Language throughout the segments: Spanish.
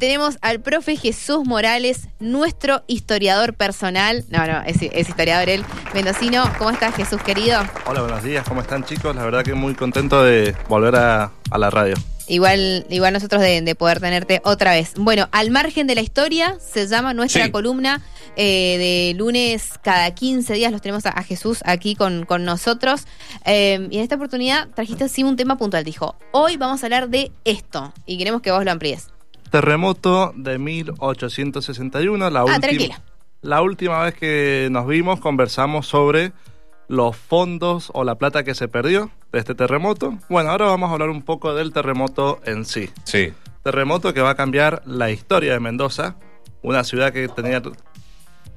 Tenemos al profe Jesús Morales, nuestro historiador personal. No, no, es, es historiador él, mendocino. ¿Cómo estás, Jesús, querido? Hola, buenos días, ¿cómo están chicos? La verdad que muy contento de volver a, a la radio. Igual, igual nosotros de, de, poder tenerte otra vez. Bueno, al margen de la historia, se llama nuestra Sí. columna eh, de lunes cada 15 días. Los tenemos a, a Jesús aquí con, con nosotros. Eh, y en esta oportunidad trajiste así un tema puntual. Dijo, hoy vamos a hablar de esto. Y queremos que vos lo amplíes. Terremoto de 1861, la, Ah, última- tranquila. la última vez que nos vimos conversamos sobre los fondos o la plata que se perdió de este terremoto. Bueno, ahora vamos a hablar un poco del terremoto en sí. Sí. Terremoto que va a cambiar la historia de Mendoza, una ciudad que tenía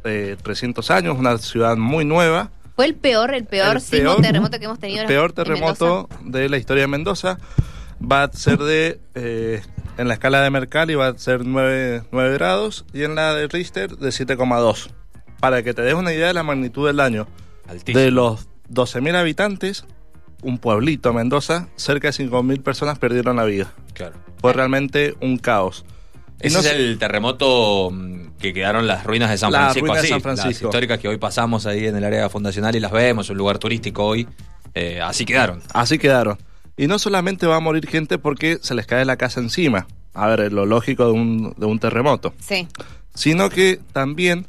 eh, 300 años, una ciudad muy nueva. Fue el peor, el peor, El sismo peor- terremoto que hemos tenido El peor terremoto Mendoza. de la historia de Mendoza va a ser de, eh, en la escala de Mercalli va a ser 9, 9 grados y en la de Richter de 7,2. Para que te des una idea de la magnitud del daño. Altísimo. De los 12.000 habitantes, un pueblito, Mendoza, cerca de 5.000 personas perdieron la vida. Claro. Fue realmente un caos. Ese no es el terremoto mm, que quedaron las ruinas de San Las Francisco. ruinas de así, San Francisco. Las históricas que hoy pasamos ahí en el área fundacional y las vemos, un lugar turístico hoy. Eh, así quedaron. Así quedaron. Y no solamente va a morir gente porque se les cae la casa encima. A ver, lo lógico de un, de un terremoto. Sí. sino que también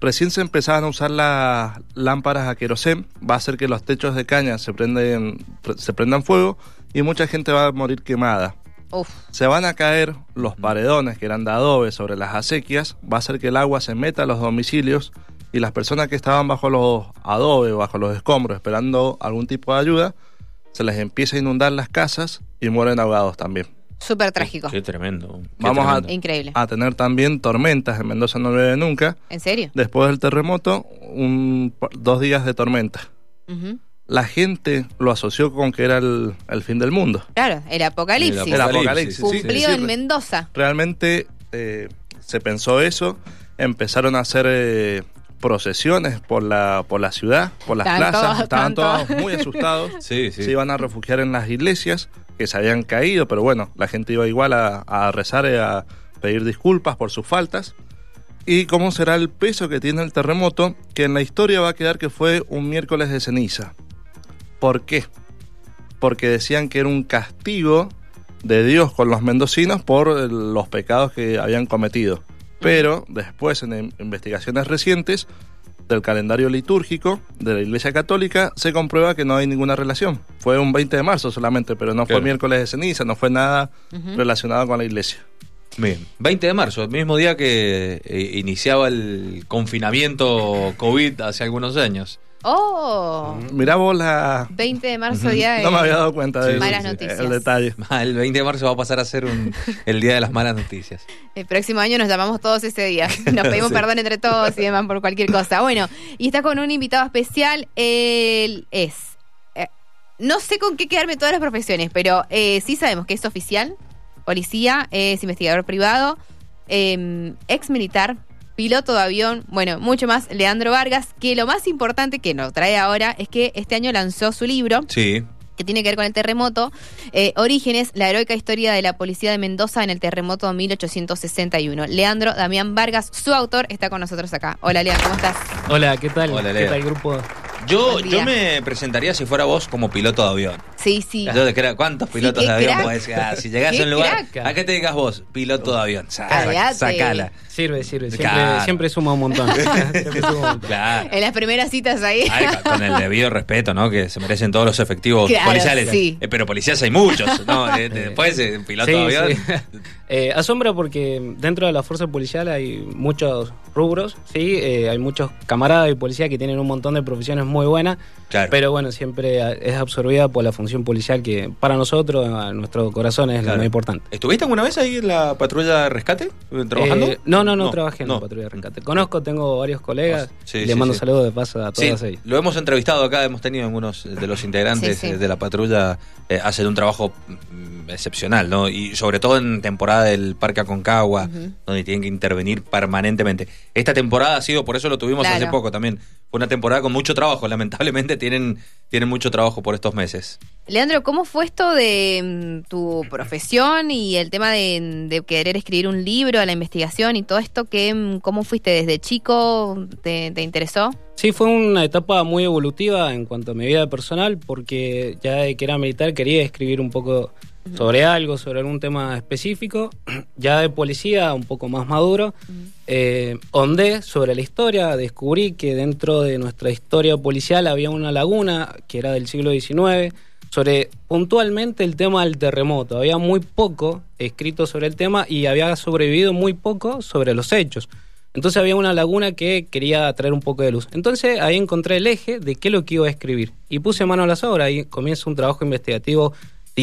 recién se empezaban a usar las lámparas a querosén, va a hacer que los techos de caña se, prenden, se prendan fuego y mucha gente va a morir quemada. Uf. Se van a caer los paredones que eran de adobe sobre las acequias, va a hacer que el agua se meta a los domicilios y las personas que estaban bajo los adobe, bajo los escombros, esperando algún tipo de ayuda, se les empieza a inundar las casas y mueren ahogados también. Súper trágico. Qué tremendo. qué Vamos a-. Increíble. A tener también tormentas, en Mendoza no llueve nunca, ¿En serio? Después del terremoto, un, dos días de tormenta. La gente lo asoció con que era el, el fin del mundo. Claro, el apocalipsis. El El Apocalipsis, Cumplido sí, en Mendoza. Realmente eh, se pensó eso. Empezaron a hacer eh, procesiones por la, por la ciudad, por las Estaban plazas. todos- Estaban estaban todos muy asustados. Sí, sí. Se iban a refugiar en las iglesias que se habían caído, pero bueno, la gente iba igual a, a rezar y a pedir disculpas por sus faltas. ¿Y cómo será el peso que tiene el terremoto? Que en la historia va a quedar que fue un miércoles de ceniza. ¿Por qué? Porque decían que era un castigo de Dios con los mendocinos por eh, los pecados que habían cometido. Pero después, en in- investigaciones recientes del calendario litúrgico de la Iglesia Católica, se comprueba que no hay ninguna relación. Fue un 20 de marzo solamente, pero no fue miércoles de ceniza, no fue nada relacionado con la Iglesia. Bien. 20 de marzo, el mismo día que eh, iniciaba el confinamiento COVID hace algunos años. Oh, Mirá vos la... 20 de marzo, día de... No me había dado cuenta de Sí, Malas noticias. el detalle. El 20 de marzo va a pasar a ser un- el día de las malas noticias. El próximo año nos llamamos todos ese día. Nos pedimos Sí. perdón entre todos y demás por cualquier cosa. Bueno, y está con un invitado especial. Él es. eh, no sé con qué quedarme todas las profesiones, pero eh, sí sabemos que es oficial, policía, es investigador privado, eh, ex militar, piloto de avión, bueno, mucho más. Leandro Vargas, que lo más importante que nos trae ahora es que este año lanzó su libro Sí. que tiene que ver con el terremoto. Eh, Orígenes, la heroica historia de la policía de Mendoza en el terremoto de 1861. Leandro Damián Vargas, su autor, está con nosotros acá. Hola, Leandro, ¿cómo estás? Hola, ¿qué tal? Hola, ¿Qué Leo. tal, grupo? Yo, yo me presentaría si fuera vos como piloto de avión. Sí, sí. Yo de crea- ¿Cuántos pilotos de avión podés? Ah, si llegás a un lugar, crack. ¿a qué te digas vos? Piloto de avión. Sa- Cállate. Sacala. Sirve, sirve. Siempre, Claro. siempre suma un montón. Siempre suma un montón. Claro. En las primeras citas ahí. Ay, con- con el debido respeto, ¿no? Que se merecen todos los efectivos Claro, policiales. sí. Eh, pero policías hay muchos, ¿no? Eh, después, eh, piloto Sí, de avión. sí. Eh, asombra porque dentro de la fuerza policial hay muchos rubros, sí, Eh, hay muchos camaradas y policías que tienen un montón de profesiones muy buenas, Claro. pero bueno, siempre es absorbida por la función policial que para nosotros, a nuestro corazón, es Claro. lo más importante. ¿Estuviste alguna vez ahí en la patrulla de rescate? ¿Trabajando? Eh, no, no, no, No, trabajé en no. la patrulla de rescate. Conozco, tengo varios colegas, Sí, les mando sí. saludos de paso a todas ellas. lo hemos entrevistado acá, hemos tenido algunos de los integrantes de la patrulla, eh, hacen un trabajo mm, excepcional, ¿no? Y sobre todo en temporada del Parque Aconcagua, donde tienen que intervenir permanentemente. Esta temporada ha sido, por eso lo tuvimos Claro. hace poco también, fue una temporada con mucho trabajo. Lamentablemente tienen, tienen mucho trabajo por estos meses. Leandro, ¿cómo fue esto de mm, tu profesión y el tema de, de querer escribir un libro, la investigación y todo esto? ¿qué, mm, ¿Cómo fuiste desde chico? ¿Te, te interesó? Sí, fue una etapa muy evolutiva en cuanto a mi vida personal, porque ya de que era militar quería escribir un poco sobre algo, sobre algún tema específico. Ya de policía, un poco más maduro, eh, hondé sobre la historia, descubrí que dentro de nuestra historia policial había una laguna que era del siglo XIX, sobre puntualmente el tema del terremoto. Había muy poco escrito sobre el tema y había sobrevivido muy poco sobre los hechos. Entonces había una laguna que quería traer un poco de luz. Entonces ahí encontré el eje de qué es lo que iba a escribir. Y puse mano a las obras y comienza un trabajo investigativo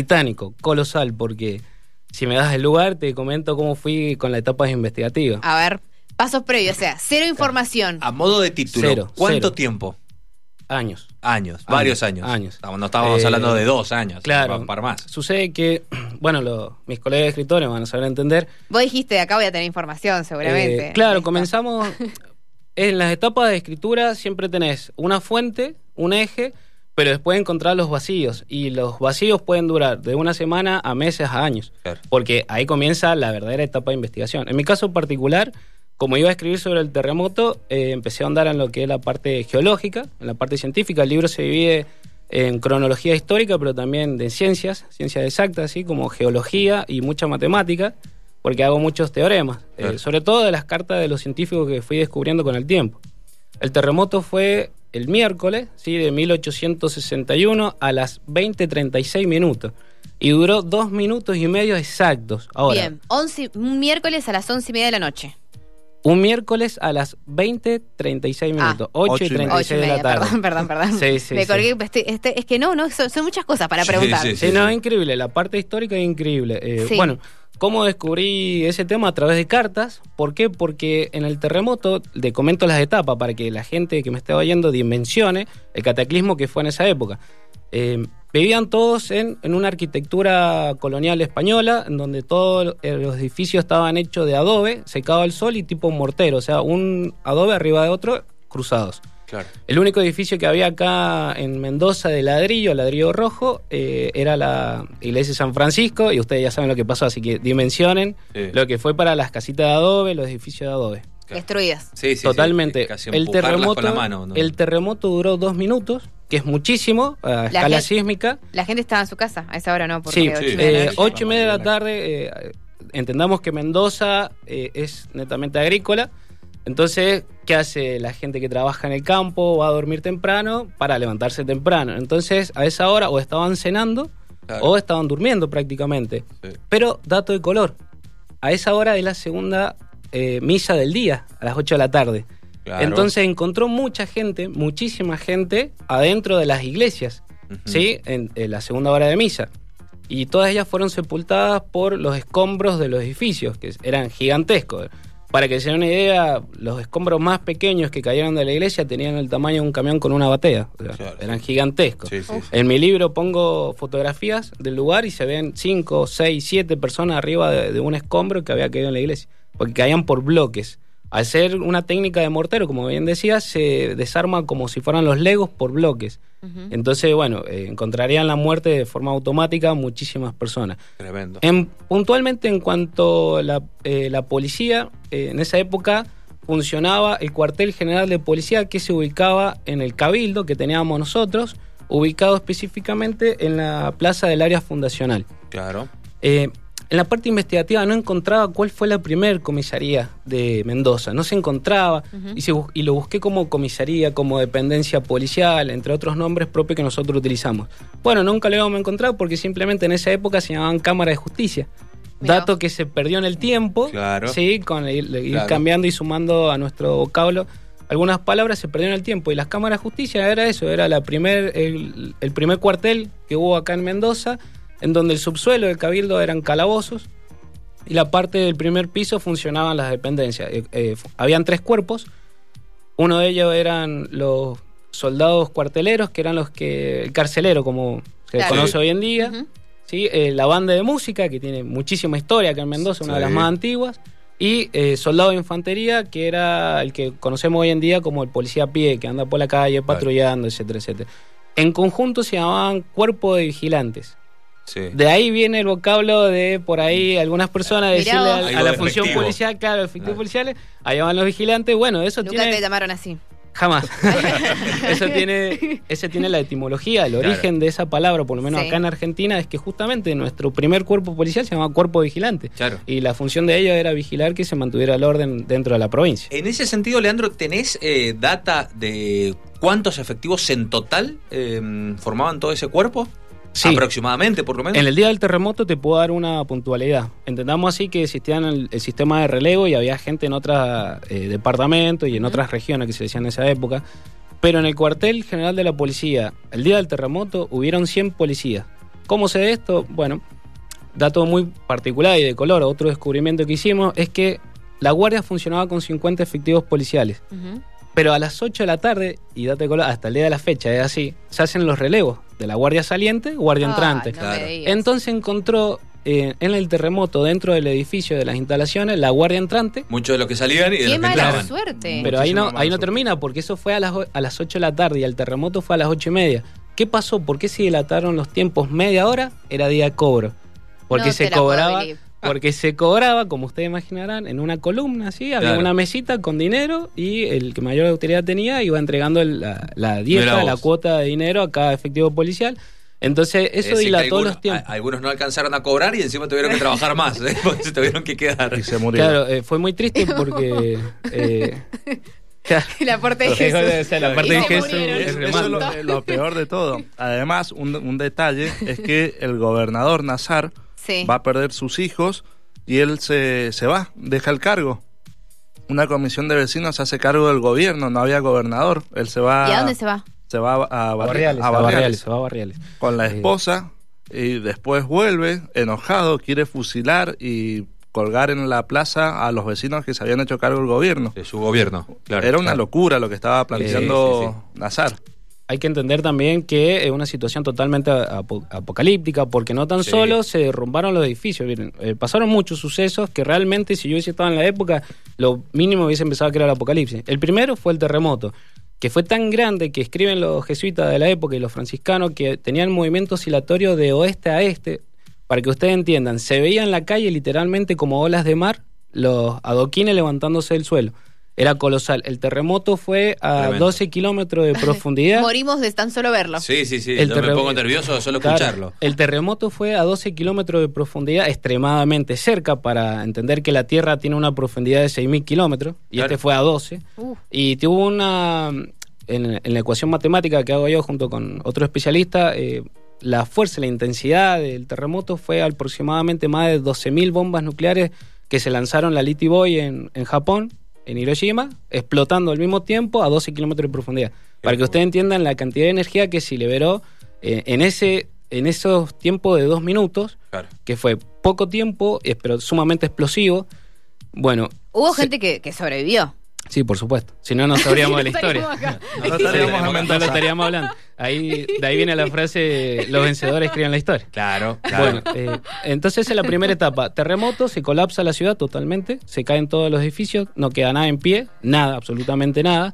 titánico, colosal, porque si me das el lugar te comento cómo fui con la etapa investigativa. A ver, pasos previos, o sea, cero información. A modo de título, Cero, ¿cuánto cero. tiempo? Años. Años, varios años. años. Estamos- No estábamos Eh, hablando de dos años, Claro. para más. Sucede que, bueno, lo- mis colegas escritores van a saber entender. Vos dijiste, acá voy a tener información, seguramente. Eh, claro, Listo. comenzamos. En las etapas de escritura siempre tenés una fuente, un eje, pero después encontrar los vacíos. Y los vacíos pueden durar de una semana a meses a años. Claro. Porque ahí comienza la verdadera etapa de investigación. En mi caso particular, como iba a escribir sobre el terremoto, eh, empecé a andar en lo que es la parte geológica, en la parte científica. El libro se divide en cronología histórica, pero también de ciencias, ciencias exactas, así como geología y mucha matemática, porque hago muchos teoremas, eh, sobre todo de las cartas de los científicos que fui descubriendo con el tiempo. El terremoto fue el miércoles, ¿sí? de 1861 a las 20.36 minutos. Y duró dos minutos y medio exactos. Ahora, Bien, 11, un miércoles a las once y media de la noche. un miércoles a las 20.36 Ah. minutos. 8 Ocho y y media. 36 Ocho y de media, la tarde. perdón, perdón, perdón. Sí, sí, Me sí. colgué, estoy- este- es que no, no, son, son muchas cosas para Sí, preguntar. sí, Sí, no, es increíble. La parte histórica es increíble. Eh, Sí. Bueno, ¿cómo descubrí ese tema? A través de cartas. ¿Por qué? Porque en el terremoto, le comento las etapas para que la gente que me esté oyendo dimensione el cataclismo que fue en esa época. Eh, vivían todos en una arquitectura colonial española, en donde todos los edificios estaban hechos de adobe, secado al sol y tipo mortero, o sea, un adobe arriba de otro cruzados. Claro. El único edificio que había acá en Mendoza de ladrillo, ladrillo rojo, eh, era la iglesia de San Francisco y ustedes ya saben lo que pasó, así que dimensionen Sí. lo que fue para las casitas de adobe, los edificios de adobe. Destruidas. Sí, sí, Totalmente. el terremoto, con la mano. ¿no? el terremoto duró dos minutos, que es muchísimo a escala gente- sísmica. La gente estaba en su casa a esa hora, ¿no? Porque Sí, ocho y sí. media de la eh, noche. ocho y media de la tarde. eh, entendamos que Mendoza eh, es netamente agrícola. Entonces, ¿qué hace la gente que trabaja en el campo? Va a dormir temprano para levantarse temprano. Entonces, a esa hora o estaban cenando Claro. o estaban durmiendo prácticamente. Sí. Pero, dato de color, a esa hora es la segunda eh, misa del día, a las 8 de la tarde. Claro. Entonces encontró mucha gente, muchísima gente adentro de las iglesias. ¿sí? En, en la segunda hora de misa. Y todas ellas fueron sepultadas por los escombros de los edificios, que eran gigantescos. Para que se den una idea, los escombros más pequeños que cayeron de la iglesia tenían el tamaño de un camión con una batea. O sea, Claro. eran gigantescos. Sí, sí, sí. En mi libro pongo fotografías del lugar y se ven 5, 6, 7 personas arriba de, de un escombro que había caído en la iglesia. Porque caían por bloques. Al ser una técnica de mortero, como bien decía, se desarma como si fueran los legos por bloques. Entonces, bueno, eh, encontrarían la muerte de forma automática muchísimas personas. Tremendo. En, puntualmente en cuanto a la, eh, la policía, eh, en esa época funcionaba el cuartel general de policía que se ubicaba en el cabildo que teníamos nosotros, ubicado específicamente en la plaza del área fundacional. Claro. En la parte investigativa no encontraba cuál fue la primer comisaría de Mendoza, no se encontraba y, se bus- y lo busqué como comisaría, como dependencia policial, entre otros nombres propios que nosotros utilizamos. Bueno, nunca lo íbamos a encontrar porque simplemente en esa época se llamaban Cámara de Justicia. Mirá Dato que se perdió en el tiempo, Claro. sí, con el- ir Claro. cambiando y sumando a nuestro vocablo algunas palabras se perdió en el tiempo y las cámaras de justicia era eso, era la primer, el, el primer cuartel que hubo acá en Mendoza, en donde el subsuelo del cabildo eran calabozos y la parte del primer piso funcionaban las dependencias. Eh, eh, habían tres cuerpos, uno de ellos eran los soldados cuarteleros, que eran los que, el carcelero como se Claro. conoce hoy en día, Ujú. ¿sí? Eh, la banda de música, que tiene muchísima historia acá en Mendoza, una de Sí. las más antiguas, y eh, soldado de infantería, que era el que conocemos hoy en día como el policía a pie, que anda por la calle patrullando, etcétera, etcétera. En conjunto se llamaban cuerpo de vigilantes. Sí. De ahí viene el vocablo de por ahí algunas personas decirle a, la función policial, claro, efectivos Ah. policiales, allá van los vigilantes. Bueno, eso Nunca tiene te llamaron así. Jamás. Eso tiene, ese tiene la etimología, el Claro. origen de esa palabra, por lo menos Sí. acá en Argentina, es que justamente nuestro primer cuerpo policial se llamaba cuerpo vigilante. Claro. Y la función de ellos era vigilar que se mantuviera el orden dentro de la provincia. En ese sentido, Leandro, ¿tenés eh, data de cuántos efectivos en total eh, formaban todo ese cuerpo? Sí. Aproximadamente, por lo menos. En el día del terremoto te puedo dar una puntualidad. Entendamos así que existía el, el sistema de relevo y había gente en otros departamentos y en otras regiones que se decían en esa época. Pero en el cuartel general de la policía, el día del terremoto, hubieron 100 policías. ¿Cómo se ve esto? Bueno, dato muy particular y de color. Otro descubrimiento que hicimos es que la guardia funcionaba con 50 efectivos policiales. Ujú. Pero a las 8 de la tarde, y date color, hasta el día de la fecha, es así, se hacen los relevos de la guardia saliente, guardia entrante. no Claro. Entonces encontró eh, en el terremoto, dentro del edificio de las instalaciones, la guardia entrante. Muchos de los que salían y de Qué los que mala entraban. suerte. Pero ahí no, ahí no termina, porque eso fue a las, a las 8 de la tarde y el terremoto fue a las 8 y media. ¿Qué pasó? ¿Por qué se dilataron los tiempos media hora? Era día de cobro. Porque No se cobraba. Porque se cobraba, como ustedes imaginarán, en una columna, ¿sí? Había Claro. una mesita con dinero y el que mayor autoridad tenía iba entregando el- la, la dieta, la cuota de dinero a cada efectivo policial. Entonces, eso Es dilató algunos, los tiempos. a- algunos no alcanzaron a cobrar y encima tuvieron que trabajar más, ¿eh? porque se tuvieron que quedar. Y se murieron. Claro, eh, fue muy triste porque. eh, El aporte de o Jesús. sea, la parte de Jesús es eso es lo, lo peor de todo. Además, un, un detalle es que el gobernador Nazar Sí. va a perder sus hijos y él se, se va, deja el cargo. Una comisión de vecinos se hace cargo del gobierno, no había gobernador. Él se va, ¿Y a dónde se va? se va a, A Barri- Barriales, a a Barriales se va a Barriales. con la esposa y después vuelve enojado, quiere fusilar y colgar en la plaza a los vecinos que se habían hecho cargo del gobierno. De su gobierno, claro. Era una Claro. locura lo que estaba planteando Sí, sí, Nazar. Hay que entender también que es una situación totalmente apo- apocalíptica, porque no tan Sí. solo se derrumbaron los edificios, miren, eh, pasaron muchos sucesos que realmente, si yo hubiese estado en la época, lo mínimo hubiese empezado a crear el apocalipsis. El primero fue el terremoto, que fue tan grande que escriben los jesuitas de la época y los franciscanos que tenían movimiento oscilatorio de oeste a este. Para que ustedes entiendan, se veía en la calle literalmente como olas de mar los adoquines levantándose del suelo. Era colosal. El terremoto fue a Tremendo. 12 kilómetros de profundidad. Morimos de tan solo verlo. Sí, sí, sí. El Yo me pongo nervioso de solo Claro, escucharlo. el terremoto fue a 12 kilómetros de profundidad, extremadamente cerca para entender que la Tierra tiene una profundidad de 6.000 kilómetros y Claro. este fue a 12. Uf. Y tuvo una. En, en la ecuación matemática que hago yo junto con otro especialista, eh, la fuerza, la intensidad del terremoto fue aproximadamente más de 12.000 bombas nucleares que se lanzaron la Litty Boy en, en Japón, en Hiroshima, explotando al mismo tiempo a 12 kilómetros de profundidad. Para que ustedes entiendan la cantidad de energía que se liberó eh, en, ese, en esos tiempos de dos minutos, Claro. que fue poco tiempo, pero sumamente explosivo. Bueno, Hubo se- gente que, que sobrevivió. Sí, por supuesto. Si no, no sabríamos de la historia. No No lo Mendoza. estaríamos hablando. Ahí, de ahí viene la frase, los vencedores escriben la historia. Claro, claro. Bueno, eh, entonces esa es la primera etapa. Terremoto, se colapsa la ciudad totalmente, se caen todos los edificios, no queda nada en pie, nada, absolutamente nada.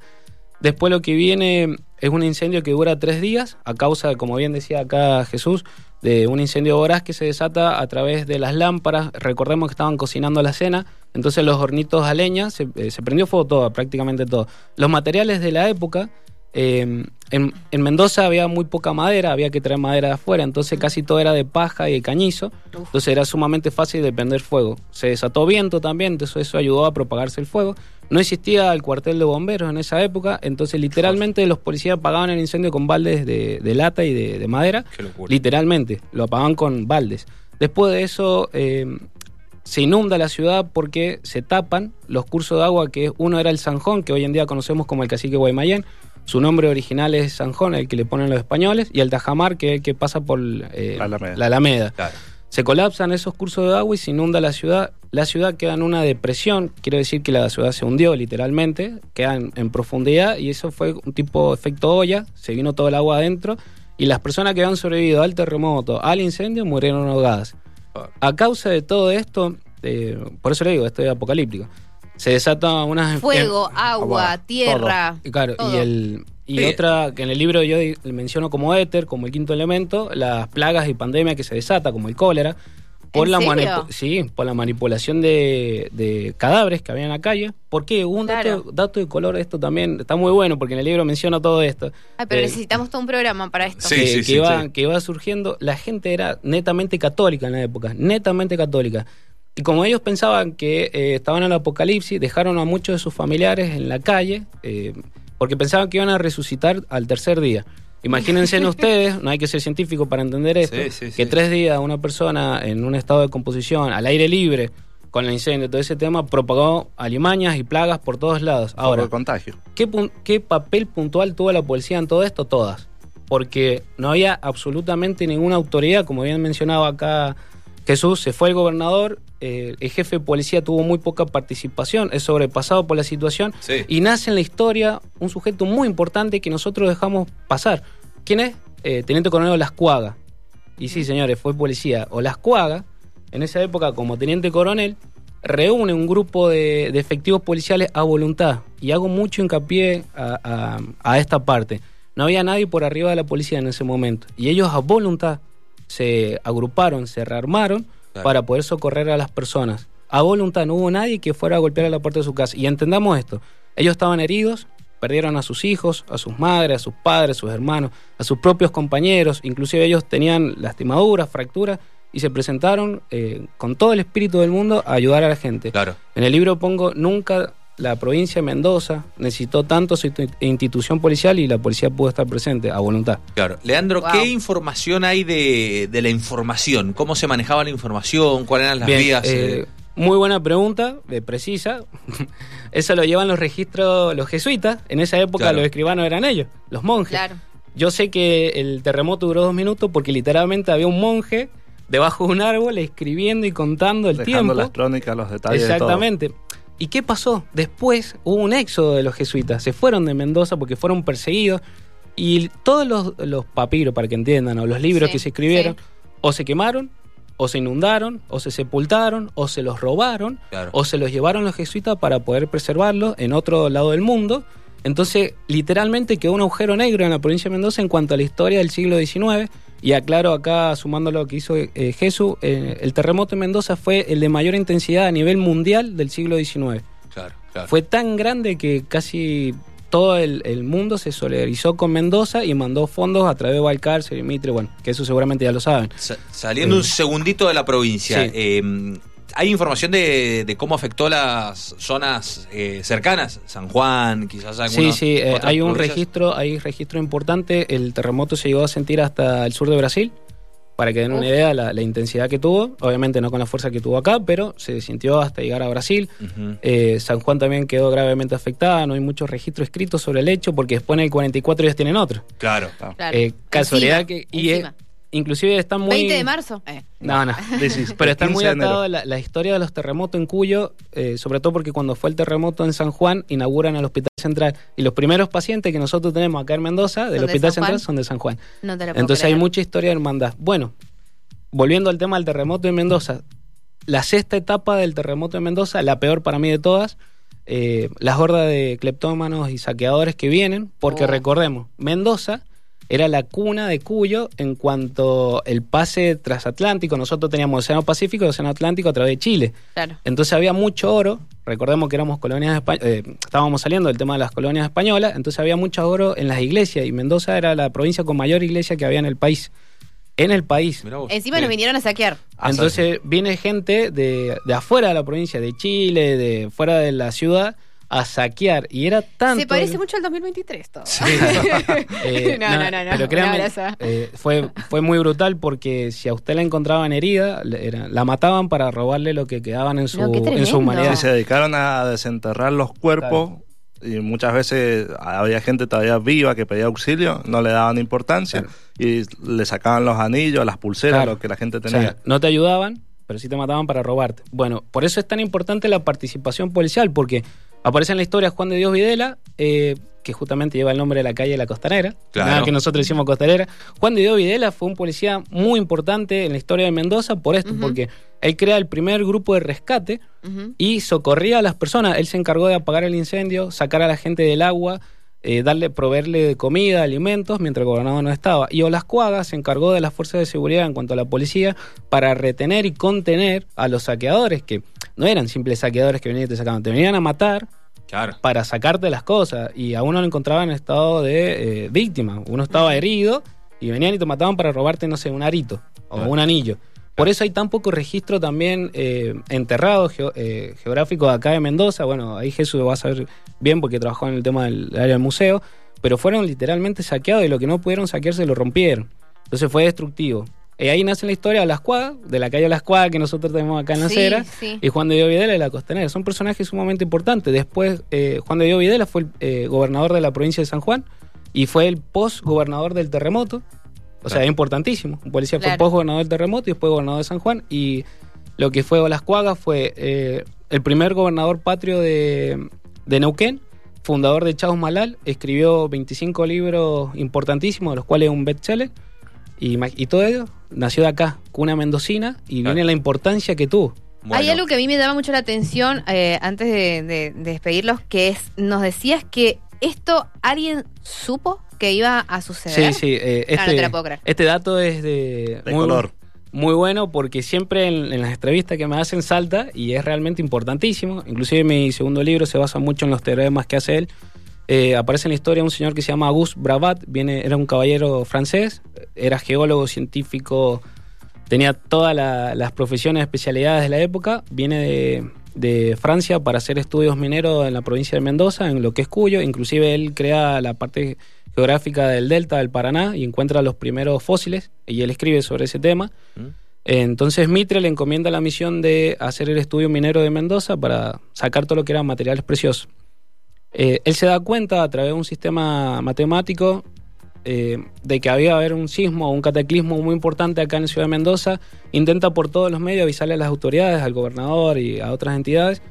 Después lo que viene es un incendio que dura tres días, a causa, como bien decía acá Jesús, de un incendio voraz que se desata a través de las lámparas. Recordemos que estaban cocinando la cena, entonces los hornitos a leña, se, eh, se prendió fuego todo, prácticamente todo. Los materiales de la época, eh, en, en Mendoza había muy poca madera, había que traer madera de afuera, entonces casi todo era de paja y de cañizo, entonces era sumamente fácil de prender fuego. Se desató viento también, entonces eso ayudó a propagarse el fuego. No existía el cuartel de bomberos en esa época, entonces literalmente los policías apagaban el incendio con baldes de, de lata y de, de madera. Qué locura. Literalmente, lo apagaban con baldes. Después de eso eh, se inunda la ciudad porque se tapan los cursos de agua, que uno era el Sanjón, que hoy en día conocemos como el cacique Guaymallén. Su nombre original es Sanjón, el que le ponen los españoles, y el Tajamar, que es el que pasa por eh, La Alameda. la Alameda. Claro. Se colapsan esos cursos de agua y se inunda la ciudad. La ciudad queda en una depresión, quiero decir que la ciudad se hundió literalmente, queda en, en profundidad y eso fue un tipo de efecto olla, se vino todo el agua adentro y las personas que habían sobrevivido al terremoto, al incendio, murieron ahogadas. A causa de todo esto, eh, por eso le digo, esto es apocalíptico. Se desata unas... Fuego, em- agua, agua, tierra. y claro, todo. y el y Sí. otra que en el libro yo menciono como éter, como el quinto elemento, las plagas y pandemias que se desata, como el cólera, por ¿En la sí, por la manipulación de, de cadáveres que había en la calle. Porque hubo un Claro. dato, dato de color, esto también está muy bueno, porque en el libro menciona todo esto. Ay, pero Eh, necesitamos todo un programa para esto. Sí, que, sí, que sí, iba, sí. que iba surgiendo, la gente era netamente católica en la época, netamente católica. Y como ellos pensaban que eh, estaban en el apocalipsis, dejaron a muchos de sus familiares en la calle, eh, porque pensaban que iban a resucitar al tercer día. Imagínense en ustedes, no hay que ser científico para entender esto, Sí, sí, que tres días una persona en un estado de composición, al aire libre, con el incendio, todo ese tema, propagó alimañas y plagas por todos lados. Ahora, de contagio. ¿Qué, qué papel puntual tuvo la policía en todo esto? Todas. Porque no había absolutamente ninguna autoridad, como bien mencionaba acá Jesús, se fue el gobernador, eh, el jefe de policía tuvo muy poca participación, es sobrepasado por la situación Sí. y nace en la historia un sujeto muy importante que nosotros dejamos pasar. ¿Quién es? Eh, Teniente Coronel Olascuaga. Y sí, señores, fue policía. Olascuaga, en esa época como Teniente Coronel, reúne un grupo de, de efectivos policiales a voluntad. Y hago mucho hincapié a, a- a esta parte. No había nadie por arriba de la policía en ese momento. Y ellos a voluntad se agruparon, se rearmaron Claro. para poder socorrer a las personas. A voluntad, no hubo nadie que fuera a golpear a la puerta de su casa. Y entendamos esto, ellos estaban heridos, perdieron a sus hijos, a sus madres, a sus padres, a sus hermanos, a sus propios compañeros, inclusive ellos tenían lastimaduras, fracturas, y se presentaron eh, con todo el espíritu del mundo a ayudar a la gente. Claro. En el libro pongo, nunca la provincia de Mendoza necesitó tanto su institu- institución policial y la policía pudo estar presente a voluntad. Claro. Leandro, Wow. ¿qué información hay de, de la información? ¿Cómo se manejaba la información? ¿Cuáles eran las Bien, vías? eh, eh? muy buena pregunta, eh, precisa. Eso lo llevan los registros los jesuitas. En esa época Claro. los escribanos eran ellos, los monjes. Claro. Yo sé que el terremoto duró dos minutos porque literalmente había un monje debajo de un árbol escribiendo y contando el Dejando tiempo. las crónicas, los detalles de todo. ¿Y qué pasó? Después hubo un éxodo de los jesuitas. Se fueron de Mendoza porque fueron perseguidos. Y todos los, los papiros, para que entiendan, o los libros Sí, que se escribieron, sí. o se quemaron, o se inundaron, o se sepultaron, o se los robaron, Claro. o se los llevaron los jesuitas para poder preservarlos en otro lado del mundo. Entonces, literalmente quedó un agujero negro en la provincia de Mendoza en cuanto a la historia del siglo XIX. Y aclaro acá, sumando lo que hizo eh, Jesús, eh, el terremoto en Mendoza fue el de mayor intensidad a nivel mundial del siglo XIX. Claro, claro. Fue tan grande que casi todo el, el mundo se solidarizó con Mendoza y mandó fondos a través de Balcarce y Mitre, bueno, que eso seguramente ya lo saben. Sa- saliendo un segundito de la provincia, Sí. ¿Hay información de, de cómo afectó las zonas eh, cercanas? San Juan, quizás Sí, algunas sí, eh, hay un provincias? registro, hay registro importante. El terremoto se llegó a sentir hasta el sur de Brasil. Para que den una idea la, la intensidad que tuvo, obviamente no con la fuerza que tuvo acá, pero se sintió hasta llegar a Brasil. Eh, San Juan también quedó gravemente afectada, no hay muchos registros escritos sobre el hecho, porque después en el 44 ellos tienen otro. Claro. Claro. Eh, casualidad Encima, que... Y eh, encima. Inclusive están muy... 20 de marzo. Eh. No, no. Pero 15 muy de enero. atados a la, la historia de los terremotos en Cuyo, eh, sobre todo porque cuando fue el terremoto en San Juan, inauguran el Hospital Central. Y los primeros pacientes que nosotros tenemos acá en Mendoza, del ¿Son de Hospital Central, son de San Juan. No te lo puedo Entonces hay mucha historia de hermandad. Bueno, volviendo al tema del terremoto de Mendoza, la sexta etapa del terremoto de Mendoza, la peor para mí de todas, eh, las hordas de cleptómanos y saqueadores que vienen, porque Oh. recordemos, Mendoza era la cuna de Cuyo en cuanto el pase transatlántico, nosotros teníamos Océano Pacífico y Océano Atlántico a través de Chile. Claro. Entonces había mucho oro. Recordemos que éramos colonias eh, estábamos saliendo del tema de las colonias españolas, entonces había mucho oro en las iglesias y Mendoza era la provincia con mayor iglesia que había en el país. En el país. Encima nos vinieron a saquear. Ah, Entonces viene gente de, de afuera de la provincia, de Chile, de fuera de la ciudad, a saquear. Y era tanto. Se parece mucho al 2023 todo. Eh, no, no, no, no. Pero créanme, eh, fue, fue muy brutal porque si a usted la encontraban herida, le- era- la mataban para robarle lo que quedaban en su, en su humanidad. Y se dedicaron a desenterrar los cuerpos y muchas veces había gente todavía viva que pedía auxilio, no le daban importancia y le sacaban los anillos, las pulseras, Claro. lo que la gente O tenía. sea, no te ayudaban, pero sí te mataban para robarte. Bueno, por eso es tan importante la participación policial, porque aparece en la historia Juan de Dios Videla, eh, que justamente lleva el nombre de la calle La Costanera, Claro. nada que nosotros decimos Costanera. Juan de Dios Videla fue un policía muy importante en la historia de Mendoza por esto, porque él crea el primer grupo de rescate y socorría a las personas. Él se encargó de apagar el incendio, sacar a la gente del agua, eh, darle, proveerle de comida, alimentos, mientras el gobernador no estaba. Y Olascuaga se encargó de las fuerzas de seguridad en cuanto a la policía para retener y contener a los saqueadores, que no eran simples saqueadores que venían y te sacaban, te venían a matar Claro. para sacarte las cosas. Y a uno lo encontraban en estado de eh, víctima. Uno estaba herido y venían y te mataban para robarte, no sé, un arito o Claro. un anillo. Por eso hay tan poco registro también eh, enterrado eh, geográfico de acá de Mendoza. Bueno, ahí Jesús lo va a saber bien porque trabajó en el tema del área del museo. Pero fueron literalmente saqueados y lo que no pudieron saquearse lo rompieron. Entonces fue destructivo. Y ahí nace la historia de Las Cuadras, de la calle Las Cuadras que nosotros tenemos acá en la Sí, acera, sí. y Juan de Dios Videla de la Costanera. Son personajes sumamente importantes. Después, eh, Juan de Dios Videla fue el eh, gobernador de la provincia de San Juan y fue el post-gobernador del terremoto. O sea, Claro. importantísimo. Un policía fue post-gobernador del terremoto y después gobernador de San Juan. Y lo que fue Olascuaga fue eh, el primer gobernador patrio de, de Neuquén, fundador de Chaos Malal. Escribió 25 libros importantísimos, de los cuales un bestseller. Y, ma- y todo ello nació de acá, cuna mendocina, y Claro. viene la importancia que tuvo. Bueno, Hay algo que a mí me daba mucho la atención eh, antes de, de- de despedirlos, que es, nos decías que esto alguien supo que iba a suceder. Sí, sí. eh, no este, te la puedo creer. este dato es de, De muy, color. muy bueno porque siempre en, en las entrevistas que me hacen salta y es realmente importantísimo. Inclusive mi segundo libro se basa mucho en los teoremas que hace él. Eh, aparece en la historia un señor que se llama Auguste Brabat, viene, era un caballero francés, era geólogo, científico, tenía todas la- las profesiones, especialidades de la época, viene de, de Francia para hacer estudios mineros en la provincia de Mendoza, en lo que es Cuyo, inclusive él crea la parte geográfica del delta del Paraná y encuentra los primeros fósiles y él escribe sobre ese tema. ¿Mm? Entonces Mitre le encomienda la misión de hacer el estudio minero de Mendoza para sacar todo lo que eran materiales preciosos. Eh, él se da cuenta a través de un sistema matemático eh, de que había haber un sismo o un cataclismo muy importante acá en la ciudad de Mendoza. Intenta por todos los medios avisarle a las autoridades, al gobernador y a otras entidades.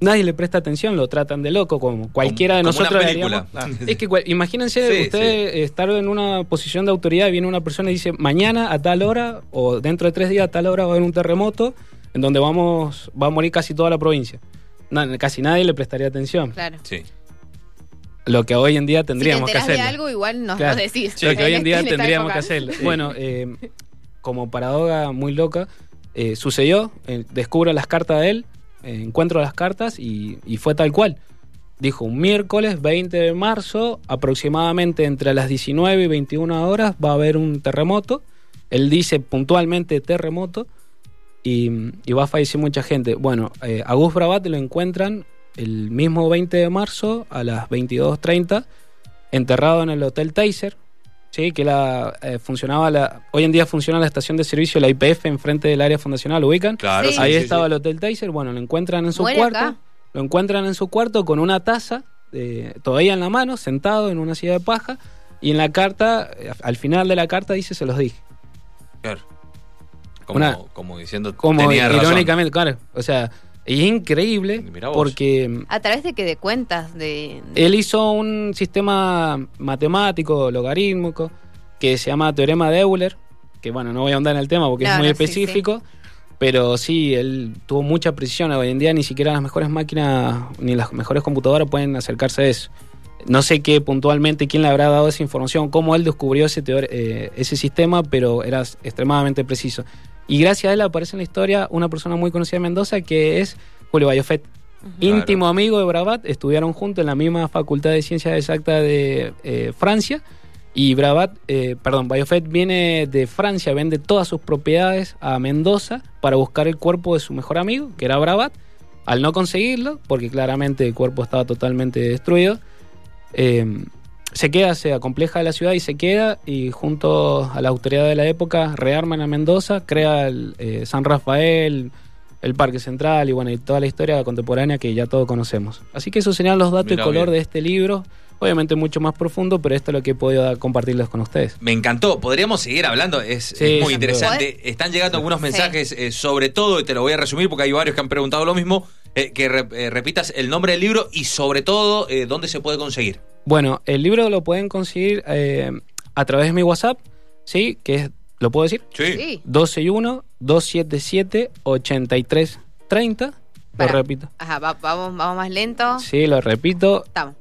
Nadie le presta atención, lo tratan de loco, como cualquiera de Como- nosotros una película. deberíamos- Es que imagínense Sí, usted estar en una posición de autoridad y viene una persona y dice mañana a tal hora o dentro de tres días a tal hora va a haber un terremoto en donde vamos va a morir casi toda la provincia. Na- casi nadie le prestaría atención. Claro. Sí. Lo que hoy en día Si te tendríamos que de hacerlo. algo, igual nos, Claro. nos decís. Lo que hoy en día En tendríamos que hacerlo. Bueno, eh, como paradoja muy loca, eh, sucedió, eh, descubro las cartas de él, eh, encuentro las cartas y, y fue tal cual. Dijo, un miércoles 20 de marzo, aproximadamente entre las 19 y 21 horas, va a haber un terremoto. Él dice puntualmente terremoto y, y va a fallecer mucha gente. Bueno, eh, a Gus Brabat lo encuentran el mismo 20 de marzo a las 22.30 enterrado en el Hotel Taser, ¿sí? que la, eh, funcionaba la, hoy en día funciona la estación de servicio, la IPF, enfrente del área fundacional, ¿lo ubican? Claro, Sí. Ahí sí, estaba sí. el Hotel Taser, bueno, lo encuentran en su Muere cuarto, acá. lo encuentran en su cuarto con una taza, eh, todavía en la mano, sentado en una silla de paja, y en la carta, eh, al final de la carta dice, se los dije. Claro. Como, Una- como diciendo, Como tenía razón. irónicamente, claro, o sea, es increíble porque... A través de que de cuentas de. Él hizo un sistema matemático, logarítmico, que se llama Teorema de Euler, que bueno, no voy a andar en el tema porque No, es muy no, sí, específico, pero sí, él tuvo mucha precisión. Hoy en día ni siquiera las mejores máquinas ni las mejores computadoras pueden acercarse a eso. No sé qué puntualmente quién le habrá dado esa información, cómo él descubrió ese, teor- eh, ese sistema, pero era extremadamente preciso. Y gracias a él aparece en la historia una persona muy conocida de Mendoza que es Julio Bayofet. Íntimo amigo de Brabat, estudiaron juntos en la misma Facultad de Ciencias Exactas de eh, Francia. Y Brabat, eh, perdón, Bayofet viene de Francia, vende todas sus propiedades a Mendoza para buscar el cuerpo de su mejor amigo, que era Brabat. Al no conseguirlo, porque claramente el cuerpo estaba totalmente destruido, eh, se queda, se acompleja de la ciudad y se queda, y junto a la autoridad de la época rearman a Mendoza, crea el eh, San Rafael, el Parque Central y bueno, y toda la historia contemporánea que ya todos conocemos. Así que esos serían los datos Mirá y color bien. de este libro, obviamente mucho más profundo, pero esto es lo que he podido compartirles con ustedes. Me encantó. Podríamos seguir hablando. Es, Sí, es muy interesante. Están llegando algunos Sí. mensajes, eh, sobre todo, y te lo voy a resumir porque hay varios que han preguntado lo mismo. Eh, que re- eh, repitas el nombre del libro y sobre todo eh, dónde se puede conseguir. Bueno, el libro lo pueden conseguir eh, a través de mi WhatsApp, ¿sí? Que es, ¿lo puedo decir? Sí. 261-277-8330. Lo Para. repito. Ajá, va- vamos, vamos más lento. Sí, lo repito. Estamos.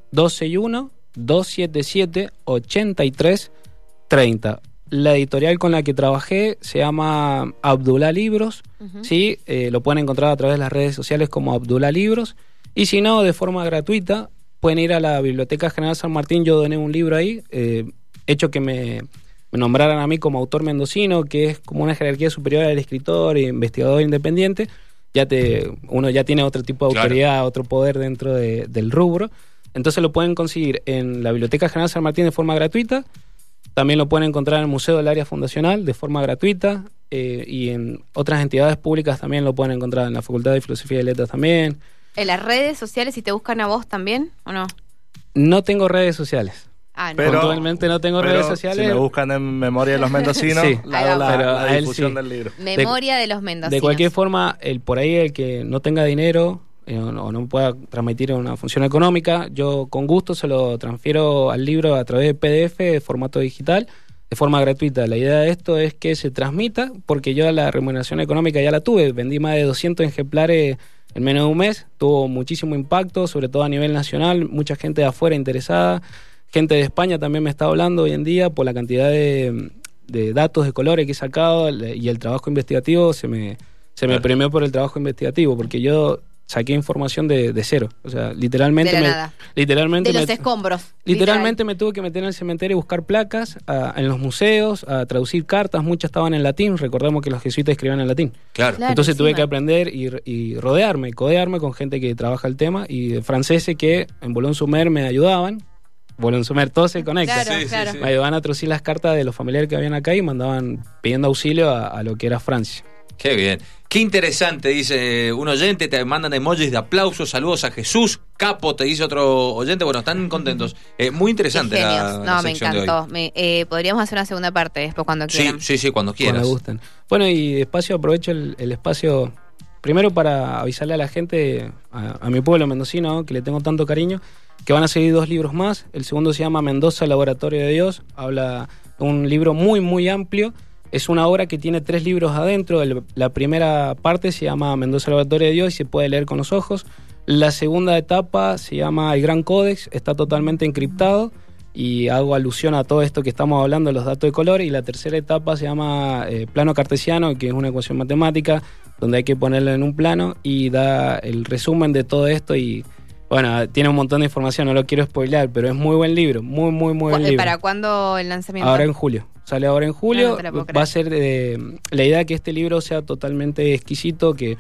261-277-8330. La editorial con la que trabajé se llama Abdullah Libros. Sí, eh, lo pueden encontrar a través de las redes sociales como Abdullah Libros. Y si no, de forma gratuita, pueden ir a la Biblioteca General San Martín. Yo doné un libro ahí, eh, hecho que me, me nombraran a mí como autor mendocino, que es como una jerarquía superior al escritor e investigador independiente. Ya te, uno ya tiene otro tipo de Claro. autoridad, otro poder dentro de- del rubro. Entonces lo pueden conseguir en la Biblioteca General San Martín de forma gratuita. También lo pueden encontrar en el Museo del Área Fundacional de forma gratuita eh, y en otras entidades públicas también lo pueden encontrar en la Facultad de Filosofía y Letras también. En las redes sociales, si te buscan a vos también, ¿o no? No tengo redes sociales. Ah, no. Pero- Puntualmente no tengo Pero redes sociales. Si me buscan en Memoria de los Mendocinos, Sí. la, la-. Pero difusión sí. del libro. Memoria de, los mendocinos. De cualquier forma, el por ahí el que no tenga dinero eh, o no, o no pueda transmitir una función económica, yo con gusto se lo transfiero al libro a través de PDF, de formato digital, de forma gratuita. La idea de esto es que se transmita, porque yo la remuneración económica ya la tuve, vendí más de 200 ejemplares en menos de un mes, tuvo muchísimo impacto, sobre todo a nivel nacional, mucha gente de afuera interesada, gente de España también me está hablando hoy en día por la cantidad de, de datos de colores que he sacado y el trabajo investigativo se me, se me Claro. premió por el trabajo investigativo, porque yo saqué información de, de cero, o sea, literalmente De la me, nada. literalmente De los me- escombros. Literalmente me tuve que meter en el cementerio y buscar placas a- en los museos, a traducir cartas, muchas estaban en latín, recordemos que los jesuitas escribían en latín. Claro. Claro. Entonces tuve que aprender y, y rodearme, codearme con gente que trabaja el tema y de franceses que en Bolón Sumer me ayudaban. Bolón Sumer, todo se conecta. Claro, Sí, sí, claro. sí. Me ayudaban a traducir las cartas de los familiares que habían acá y mandaban pidiendo auxilio a, a lo que era Francia. Qué bien. Qué interesante, dice un oyente, te mandan emojis de aplausos, saludos a Jesús, capo, te dice otro oyente, bueno, están contentos. Eh, muy interesante la, No, me sección de hoy. encantó. Me- eh, podríamos hacer una segunda parte después cuando Sí, quieran. sí, sí, cuando Cuando quieras. me gustan. Bueno, y despacio aprovecho el, el espacio, primero para avisarle a la gente, a, a mi pueblo mendocino, que le tengo tanto cariño, que van a seguir dos libros más. El segundo se llama Mendoza, Laboratorio de Dios. Habla de un libro muy, muy amplio. Es una obra que tiene tres libros adentro. El- la primera parte se llama Mendoza, Laboratorio de Dios y se puede leer con los ojos. La segunda etapa se llama El Gran Códex, está totalmente encriptado y hago alusión a todo esto que estamos hablando, los datos de color. Y la tercera etapa se llama eh, plano cartesiano, que es una ecuación matemática, donde hay que ponerlo en un plano y da el resumen de todo esto. Y bueno, tiene un montón de información, no lo quiero spoilear, pero es muy buen libro, muy, muy, muy buen eh, libro. ¿Para cuándo el lanzamiento? Ahora en julio. Sale ahora en julio. no te la puedo va creer. a ser eh, la idea que este libro sea totalmente exquisito, que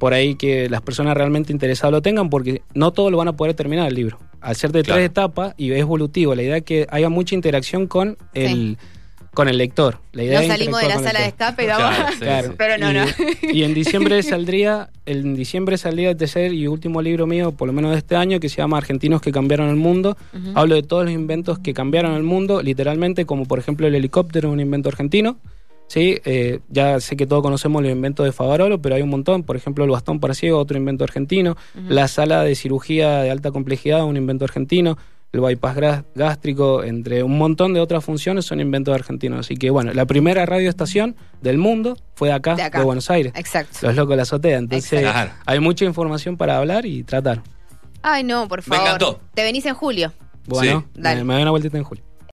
por ahí que las personas realmente interesadas lo tengan, porque no todos lo van a poder terminar el libro. Al ser de Claro. tres etapas y es evolutivo, la idea es que haya mucha interacción con el, con el lector. La idea No salimos de la sala de escape y vamos. Claro, sí, Claro. sí. Pero no, y, no. y en diciembre saldría, en diciembre saldría el tercer y último libro mío, por lo menos de este año, que se llama Argentinos que cambiaron el mundo. Hablo de todos los inventos que cambiaron el mundo, literalmente, como por ejemplo el helicóptero, un invento argentino. Sí, eh, ya sé que todos conocemos los inventos de Favarolo, pero hay un montón. Por ejemplo, el bastón para ciego, otro invento argentino. La sala de cirugía de alta complejidad, un invento argentino. El bypass gástrico, entre un montón de otras funciones, son inventos argentinos. Así que, bueno, la primera radioestación del mundo fue de acá, De. Buenos Aires. Exacto. Los locos de la azotea. Entonces, Exacto. Hay mucha información para hablar y tratar. Ay, no, por Me favor. encantó. Te venís en julio. Bueno, Sí. Dale. me, me doy una vueltita en julio.